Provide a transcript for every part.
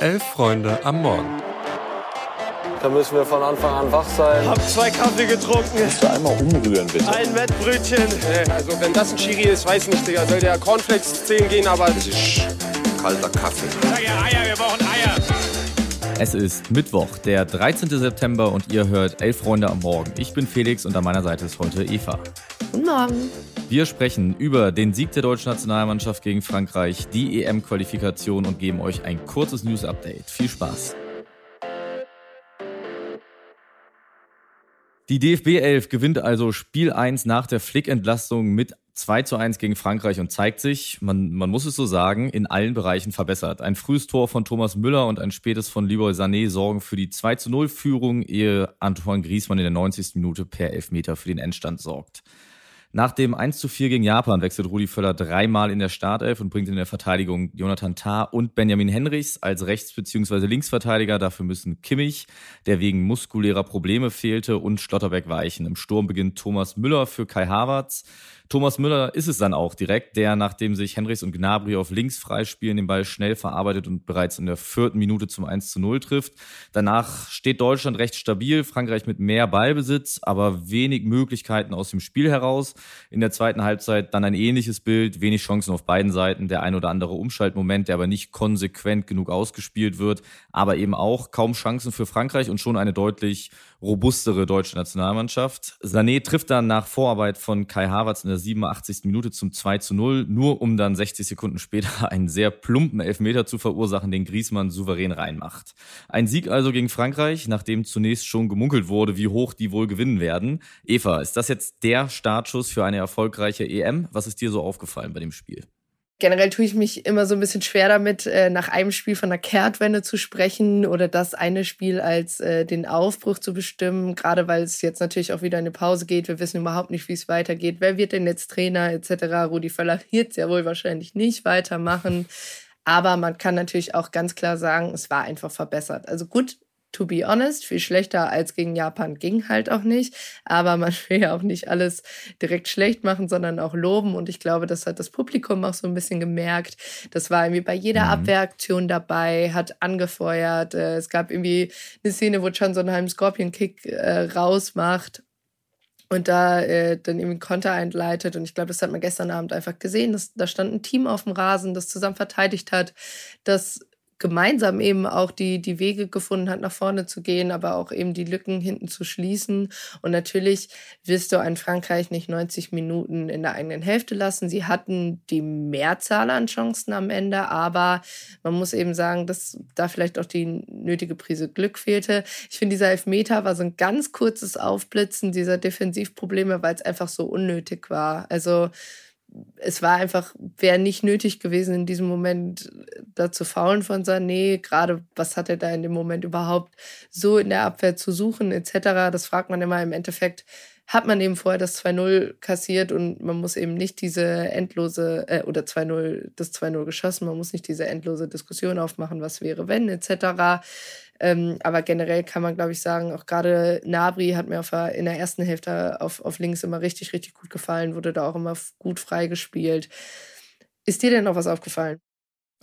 Elf Freunde am Morgen. Da müssen wir von Anfang an wach sein. Hab zwei Kaffee getrunken. Kannst du einmal umrühren, bitte? Ein Wettbrötchen. Also wenn das ein Schiri ist, weiß nicht, Digga. Soll der Cornflakes zählen gehen, aber... Das ist kalter Kaffee. Sag ja Eier, wir brauchen Eier. Es ist Mittwoch, der 13. September und ihr hört Elf Freunde am Morgen. Ich bin Felix und an meiner Seite ist heute Eva. Guten Morgen. Wir sprechen über den Sieg der deutschen Nationalmannschaft gegen Frankreich, die EM-Qualifikation und geben euch ein kurzes News-Update. Viel Spaß. Die DFB 11 gewinnt also Spiel 1 nach der Flick-Entlastung mit 2 zu 1 gegen Frankreich und zeigt sich, man, man muss es so sagen, in allen Bereichen verbessert. Ein frühes Tor von Thomas Müller und ein spätes von Leroy Sané sorgen für die 2 zu 0 Führung, ehe Antoine Griezmann in der 90. Minute per Elfmeter für den Endstand sorgt. Nach dem 1 zu 4 gegen Japan wechselt Rudi Völler dreimal in der Startelf und bringt in der Verteidigung Jonathan Tah und Benjamin Henrichs als Rechts- bzw. Linksverteidiger. Dafür müssen Kimmich, der wegen muskulärer Probleme fehlte, und Schlotterbeck weichen. Im Sturm beginnt Thomas Müller für Kai Havertz. Thomas Müller ist es dann auch direkt, der, nachdem sich Henrichs und Gnabry auf links freispielen, den Ball schnell verarbeitet und bereits in der vierten Minute zum 1 zu 0 trifft. Danach steht Deutschland recht stabil, Frankreich mit mehr Ballbesitz, aber wenig Möglichkeiten aus dem Spiel heraus. In der zweiten Halbzeit dann ein ähnliches Bild, wenig Chancen auf beiden Seiten, der ein oder andere Umschaltmoment, der aber nicht konsequent genug ausgespielt wird, aber eben auch kaum Chancen für Frankreich und schon eine deutlich robustere deutsche Nationalmannschaft. Sané trifft dann nach Vorarbeit von Kai Havertz in der 87. Minute zum 2 zu 0, nur um dann 60 Sekunden später einen sehr plumpen Elfmeter zu verursachen, den Griezmann souverän reinmacht. Ein Sieg also gegen Frankreich, nachdem zunächst schon gemunkelt wurde, wie hoch die wohl gewinnen werden. Eva, ist das jetzt der Startschuss für eine erfolgreiche EM? Was ist dir so aufgefallen bei dem Spiel? Generell tue ich mich immer so ein bisschen schwer damit, äh, nach einem Spiel von einer Kehrtwende zu sprechen oder das eine Spiel als äh, den Aufbruch zu bestimmen, gerade weil es jetzt natürlich auch wieder eine Pause geht. Wir wissen überhaupt nicht, wie es weitergeht. Wer wird denn jetzt Trainer etc.? Rudi Völler wird es ja wohl wahrscheinlich nicht weitermachen. Aber man kann natürlich auch ganz klar sagen, es war einfach verbessert. Also gut, to be honest, viel schlechter als gegen Japan ging halt auch nicht. Aber man will ja auch nicht alles direkt schlecht machen, sondern auch loben. Und ich glaube, das hat das Publikum auch so ein bisschen gemerkt. Das war irgendwie bei jeder mhm. Abwehraktion dabei, hat angefeuert. Äh, es gab irgendwie eine Szene, wo Chan so einen halben Scorpion-Kick äh, rausmacht und da äh, dann irgendwie Konter einleitet. Und ich glaube, das hat man gestern Abend einfach gesehen. Dass, da stand ein Team auf dem Rasen, das zusammen verteidigt hat, das gemeinsam eben auch die, die Wege gefunden hat, nach vorne zu gehen, aber auch eben die Lücken hinten zu schließen. Und natürlich wirst du ein Frankreich nicht 90 Minuten in der eigenen Hälfte lassen. Sie hatten die Mehrzahl an Chancen am Ende, aber man muss eben sagen, dass da vielleicht auch die nötige Prise Glück fehlte. Ich finde, dieser Elfmeter war so ein ganz kurzes Aufblitzen dieser Defensivprobleme, weil es einfach so unnötig war. Also es war einfach, wäre nicht nötig gewesen, in diesem Moment da zu faulen von Sané. Gerade was hat er da in dem Moment überhaupt so in der Abwehr zu suchen, etc. Das fragt man immer im Endeffekt. Hat man eben vorher das 2-0 kassiert und man muss eben nicht diese endlose, äh, oder 2-0, das 2-0 geschossen, man muss nicht diese endlose Diskussion aufmachen, was wäre, wenn, etc. Ähm, aber generell kann man, glaube ich, sagen, auch gerade Nabri hat mir auf, in der ersten Hälfte auf, auf links immer richtig, richtig gut gefallen, wurde da auch immer gut freigespielt. Ist dir denn noch was aufgefallen?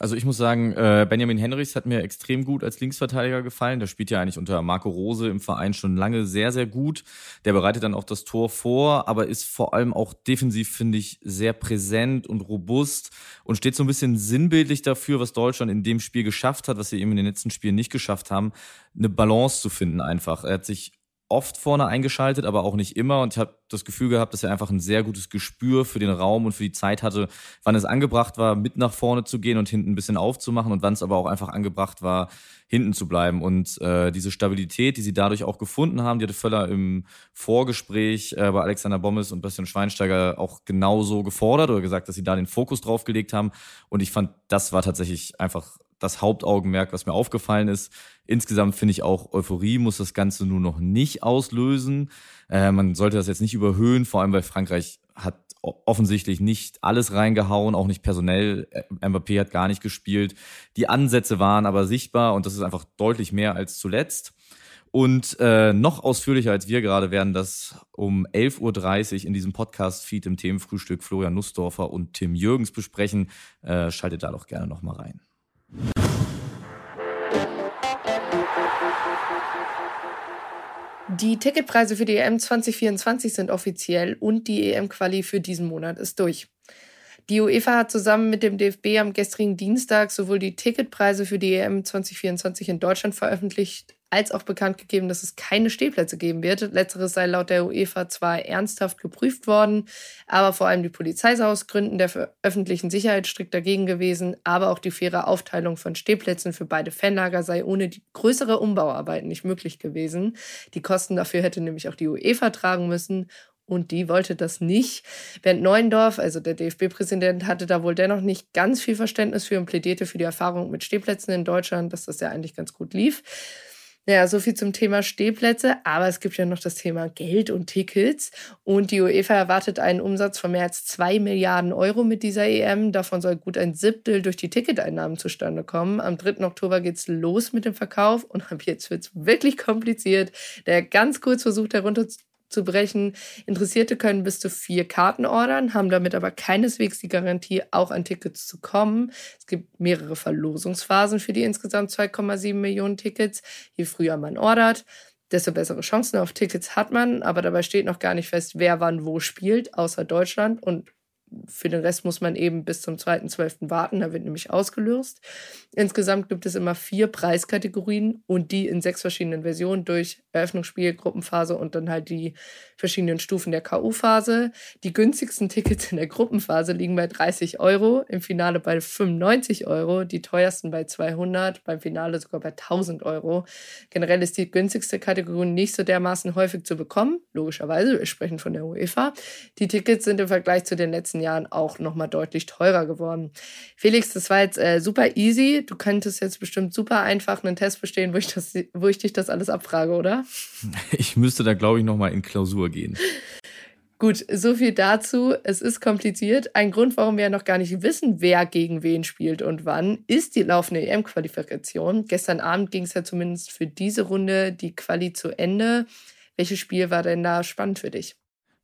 Also ich muss sagen, äh, Benjamin Henrichs hat mir extrem gut als Linksverteidiger gefallen. Der spielt ja eigentlich unter Marco Rose im Verein schon lange sehr, sehr gut. Der bereitet dann auch das Tor vor, aber ist vor allem auch defensiv, finde ich, sehr präsent und robust und steht so ein bisschen sinnbildlich dafür, was Deutschland in dem Spiel geschafft hat, was sie eben in den letzten Spielen nicht geschafft haben, eine Balance zu finden einfach. Er hat sich oft vorne eingeschaltet, aber auch nicht immer. Und ich habe das Gefühl gehabt, dass er einfach ein sehr gutes Gespür für den Raum und für die Zeit hatte, wann es angebracht war, mit nach vorne zu gehen und hinten ein bisschen aufzumachen und wann es aber auch einfach angebracht war, hinten zu bleiben. Und äh, diese Stabilität, die sie dadurch auch gefunden haben, die hatte Völler im Vorgespräch äh, bei Alexander Bommes und Bastian Schweinsteiger auch genauso gefordert oder gesagt, dass sie da den Fokus drauf gelegt haben. Und ich fand, das war tatsächlich einfach das Hauptaugenmerk, was mir aufgefallen ist. Insgesamt finde ich auch, Euphorie muss das Ganze nur noch nicht auslösen. Äh, man sollte das jetzt nicht überhöhen, vor allem weil Frankreich hat offensichtlich nicht alles reingehauen, auch nicht personell. Äh, Mbappé hat gar nicht gespielt. Die Ansätze waren aber sichtbar und das ist einfach deutlich mehr als zuletzt. Und äh, noch ausführlicher als wir gerade werden das um 11.30 Uhr in diesem Podcast-Feed im Themenfrühstück Florian Nussdorfer und Tim Jürgens besprechen. Äh, schaltet da doch gerne nochmal rein. Die Ticketpreise für die EM 2024 sind offiziell und die EM-Quali für diesen Monat ist durch. Die UEFA hat zusammen mit dem DFB am gestrigen Dienstag sowohl die Ticketpreise für die EM 2024 in Deutschland veröffentlicht, als auch bekannt gegeben, dass es keine Stehplätze geben wird. Letzteres sei laut der UEFA zwar ernsthaft geprüft worden, aber vor allem die Polizei sei aus Gründen der öffentlichen Sicherheit strikt dagegen gewesen, aber auch die faire Aufteilung von Stehplätzen für beide Fanlager sei ohne die größere Umbauarbeiten nicht möglich gewesen. Die Kosten dafür hätte nämlich auch die UEFA tragen müssen und die wollte das nicht. Bernd Neuendorf, also der DFB-Präsident, hatte da wohl dennoch nicht ganz viel Verständnis für und plädierte für die Erfahrung mit Stehplätzen in Deutschland, dass das ja eigentlich ganz gut lief. Ja, so viel zum Thema Stehplätze, aber es gibt ja noch das Thema Geld und Tickets. Und die UEFA erwartet einen Umsatz von mehr als zwei Milliarden Euro mit dieser EM. Davon soll gut ein Siebtel durch die Ticketeinnahmen zustande kommen. Am 3. Oktober geht's los mit dem Verkauf und ab jetzt wird's wirklich kompliziert. Der ganz kurz versucht herunter zu brechen. Interessierte können bis zu vier Karten ordern, haben damit aber keineswegs die Garantie, auch an Tickets zu kommen. Es gibt mehrere Verlosungsphasen für die insgesamt 2,7 Millionen Tickets. Je früher man ordert, desto bessere Chancen auf Tickets hat man, aber dabei steht noch gar nicht fest, wer wann wo spielt, außer Deutschland und für den Rest muss man eben bis zum 2.12. warten, da wird nämlich ausgelöst. Insgesamt gibt es immer vier Preiskategorien und die in sechs verschiedenen Versionen durch Eröffnungsspiel, Gruppenphase und dann halt die verschiedenen Stufen der K.U.-Phase. Die günstigsten Tickets in der Gruppenphase liegen bei 30 Euro, im Finale bei 95 Euro, die teuersten bei 200, beim Finale sogar bei 1000 Euro. Generell ist die günstigste Kategorie nicht so dermaßen häufig zu bekommen, logischerweise, wir sprechen von der UEFA. Die Tickets sind im Vergleich zu den letzten Jahren auch nochmal deutlich teurer geworden. Felix, das war jetzt äh, super easy. Du könntest jetzt bestimmt super einfach einen Test bestehen, wo ich, das, wo ich dich das alles abfrage, oder? Ich müsste da, glaube ich, nochmal in Klausur gehen. Gut, so viel dazu. Es ist kompliziert. Ein Grund, warum wir ja noch gar nicht wissen, wer gegen wen spielt und wann, ist die laufende EM-Qualifikation. Gestern Abend ging es ja zumindest für diese Runde die Quali zu Ende. Welches Spiel war denn da spannend für dich?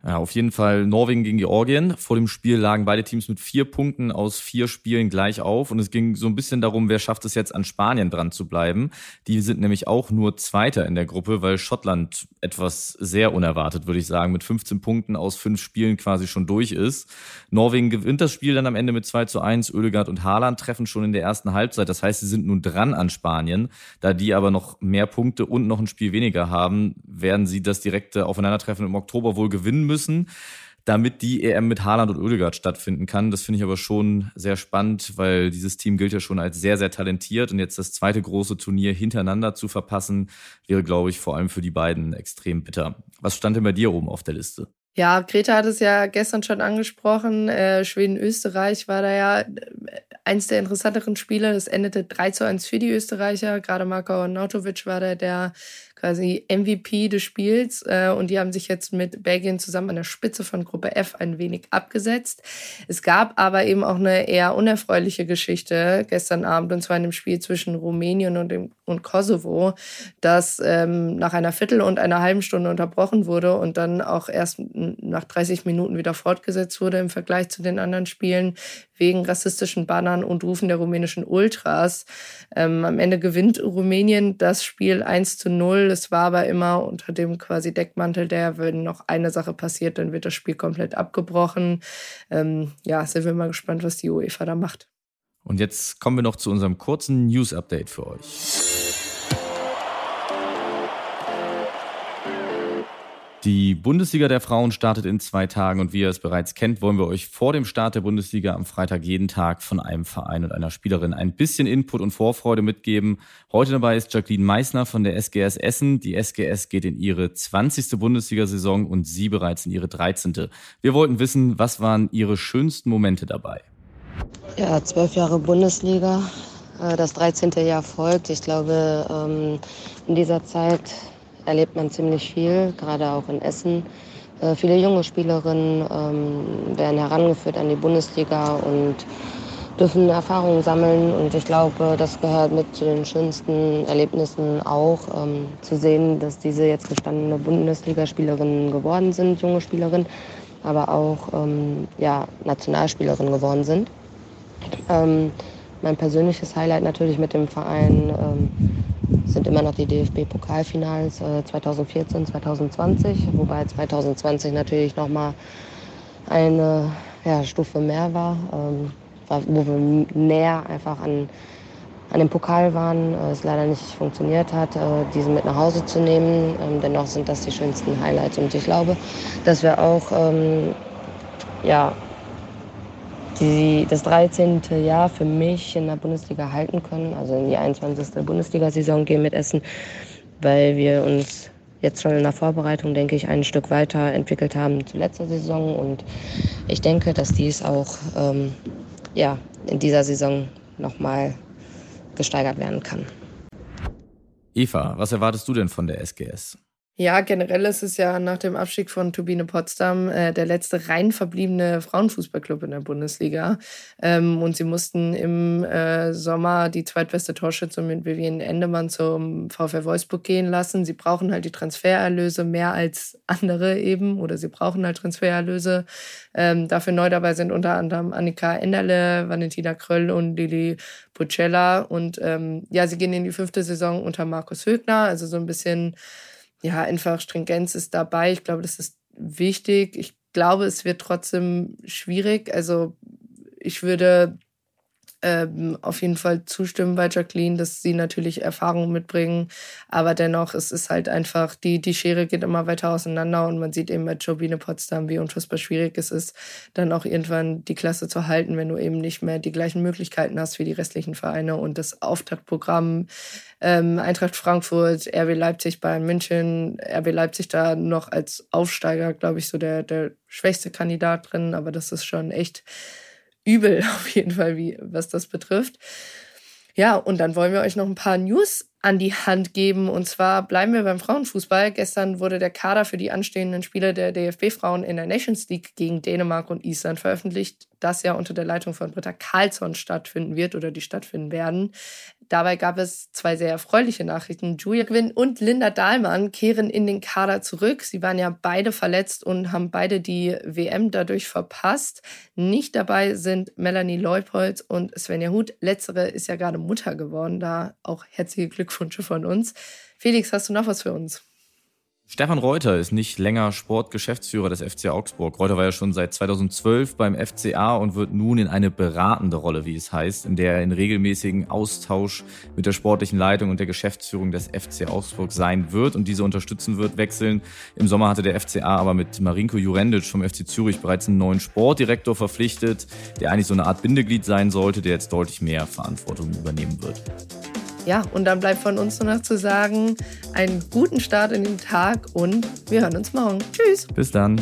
Ja, auf jeden Fall Norwegen gegen Georgien. Vor dem Spiel lagen beide Teams mit vier Punkten aus vier Spielen gleich auf. Und es ging so ein bisschen darum, wer schafft es jetzt an Spanien dran zu bleiben. Die sind nämlich auch nur Zweiter in der Gruppe, weil Schottland etwas sehr unerwartet, würde ich sagen, mit 15 Punkten aus fünf Spielen quasi schon durch ist. Norwegen gewinnt das Spiel dann am Ende mit 2 zu 1. Oedegaard und Haaland treffen schon in der ersten Halbzeit. Das heißt, sie sind nun dran an Spanien. Da die aber noch mehr Punkte und noch ein Spiel weniger haben, werden sie das direkte Aufeinandertreffen im Oktober wohl gewinnen müssen damit die EM mit Haaland und Oedegaard stattfinden kann. Das finde ich aber schon sehr spannend, weil dieses Team gilt ja schon als sehr, sehr talentiert und jetzt das zweite große Turnier hintereinander zu verpassen, wäre, glaube ich, vor allem für die beiden extrem bitter. Was stand denn bei dir oben auf der Liste? Ja, Greta hat es ja gestern schon angesprochen. Äh, Schweden-Österreich war da ja äh, eins der interessanteren Spiele. Das endete 3 zu 1 für die Österreicher. Gerade Marko Nautovic war da der quasi MVP des Spiels. Äh, und die haben sich jetzt mit Belgien zusammen an der Spitze von Gruppe F ein wenig abgesetzt. Es gab aber eben auch eine eher unerfreuliche Geschichte gestern Abend, und zwar in dem Spiel zwischen Rumänien und, dem, und Kosovo, das ähm, nach einer Viertel- und einer halben Stunde unterbrochen wurde und dann auch erst nach 30 Minuten wieder fortgesetzt wurde im Vergleich zu den anderen Spielen wegen rassistischen Bannern und Rufen der rumänischen Ultras. Ähm, am Ende gewinnt Rumänien das Spiel 1 zu 0. Es war aber immer unter dem quasi Deckmantel der, wenn noch eine Sache passiert, dann wird das Spiel komplett abgebrochen. Ähm, ja, sind wir mal gespannt, was die UEFA da macht. Und jetzt kommen wir noch zu unserem kurzen News-Update für euch. Die Bundesliga der Frauen startet in zwei Tagen und wie ihr es bereits kennt, wollen wir euch vor dem Start der Bundesliga am Freitag jeden Tag von einem Verein und einer Spielerin ein bisschen Input und Vorfreude mitgeben. Heute dabei ist Jacqueline Meissner von der SGS Essen. Die SGS geht in ihre 20. Bundesliga-Saison und sie bereits in ihre 13. Wir wollten wissen, was waren ihre schönsten Momente dabei? Ja, zwölf Jahre Bundesliga, äh, das 13. Jahr folgt. Ich glaube, ähm, in dieser Zeit erlebt man ziemlich viel, gerade auch in Essen. Äh, viele junge Spielerinnen ähm, werden herangeführt an die Bundesliga und dürfen Erfahrungen sammeln. Und ich glaube, das gehört mit zu den schönsten Erlebnissen auch, ähm, zu sehen, dass diese jetzt gestandene Bundesligaspielerinnen geworden sind, junge Spielerinnen, aber auch ähm, ja, Nationalspielerinnen geworden sind. Ähm, mein persönliches Highlight natürlich mit dem Verein ähm, sind immer noch die DFB-Pokalfinals äh, 2014, 2020, wobei 2020 natürlich nochmal eine ja, Stufe mehr war, ähm, wo wir näher einfach an, an dem Pokal waren, äh, es leider nicht funktioniert hat, äh, diesen mit nach Hause zu nehmen. Ähm, dennoch sind das die schönsten Highlights und ich glaube, dass wir auch ähm, ja, die, das 13. Jahr für mich in der Bundesliga halten können, also in die 21. Bundesliga-Saison gehen mit Essen, weil wir uns jetzt schon in der Vorbereitung, denke ich, ein Stück weiter entwickelt haben zu letzter Saison. Und ich denke, dass dies auch ähm, ja, in dieser Saison nochmal gesteigert werden kann. Eva, was erwartest du denn von der SGS? Ja, generell ist es ja nach dem Abstieg von Turbine Potsdam äh, der letzte rein verbliebene Frauenfußballclub in der Bundesliga. Ähm, und sie mussten im äh, Sommer die zweitbeste Torschützung mit Vivian Endemann zum VfL Wolfsburg gehen lassen. Sie brauchen halt die Transfererlöse mehr als andere eben oder sie brauchen halt Transfererlöse. Ähm, dafür neu dabei sind unter anderem Annika Enderle, Valentina Kröll und Lili Pucella. Und ähm, ja, sie gehen in die fünfte Saison unter Markus Högner, also so ein bisschen ja, einfach Stringenz ist dabei. Ich glaube, das ist wichtig. Ich glaube, es wird trotzdem schwierig. Also ich würde ähm, auf jeden Fall zustimmen bei Jacqueline, dass sie natürlich Erfahrung mitbringen. Aber dennoch, es ist halt einfach, die, die Schere geht immer weiter auseinander und man sieht eben bei Jobine Potsdam, wie unfassbar schwierig es ist, dann auch irgendwann die Klasse zu halten, wenn du eben nicht mehr die gleichen Möglichkeiten hast wie die restlichen Vereine und das Auftaktprogramm ähm, Eintracht Frankfurt, RB Leipzig, Bayern München, RB Leipzig da noch als Aufsteiger, glaube ich, so der, der schwächste Kandidat drin, aber das ist schon echt übel auf jeden Fall, wie, was das betrifft. Ja, und dann wollen wir euch noch ein paar News an die Hand geben. Und zwar bleiben wir beim Frauenfußball. Gestern wurde der Kader für die anstehenden Spiele der DFB-Frauen in der Nations League gegen Dänemark und Island veröffentlicht, das ja unter der Leitung von Britta Karlsson stattfinden wird oder die stattfinden werden. Dabei gab es zwei sehr erfreuliche Nachrichten. Julia Gwynn und Linda Dahlmann kehren in den Kader zurück. Sie waren ja beide verletzt und haben beide die WM dadurch verpasst. Nicht dabei sind Melanie Leupolz und Svenja Huth. Letztere ist ja gerade Mutter geworden. Da auch herzliche Glückwünsche von uns. Felix, hast du noch was für uns? Stefan Reuter ist nicht länger Sportgeschäftsführer des FC Augsburg. Reuter war ja schon seit 2012 beim FCA und wird nun in eine beratende Rolle, wie es heißt, in der er in regelmäßigen Austausch mit der sportlichen Leitung und der Geschäftsführung des FC Augsburg sein wird und diese unterstützen wird, wechseln. Im Sommer hatte der FCA aber mit Marinko Jurendic vom FC Zürich bereits einen neuen Sportdirektor verpflichtet, der eigentlich so eine Art Bindeglied sein sollte, der jetzt deutlich mehr Verantwortung übernehmen wird. Ja, und dann bleibt von uns nur noch zu sagen, einen guten Start in den Tag und wir hören uns morgen. Tschüss. Bis dann.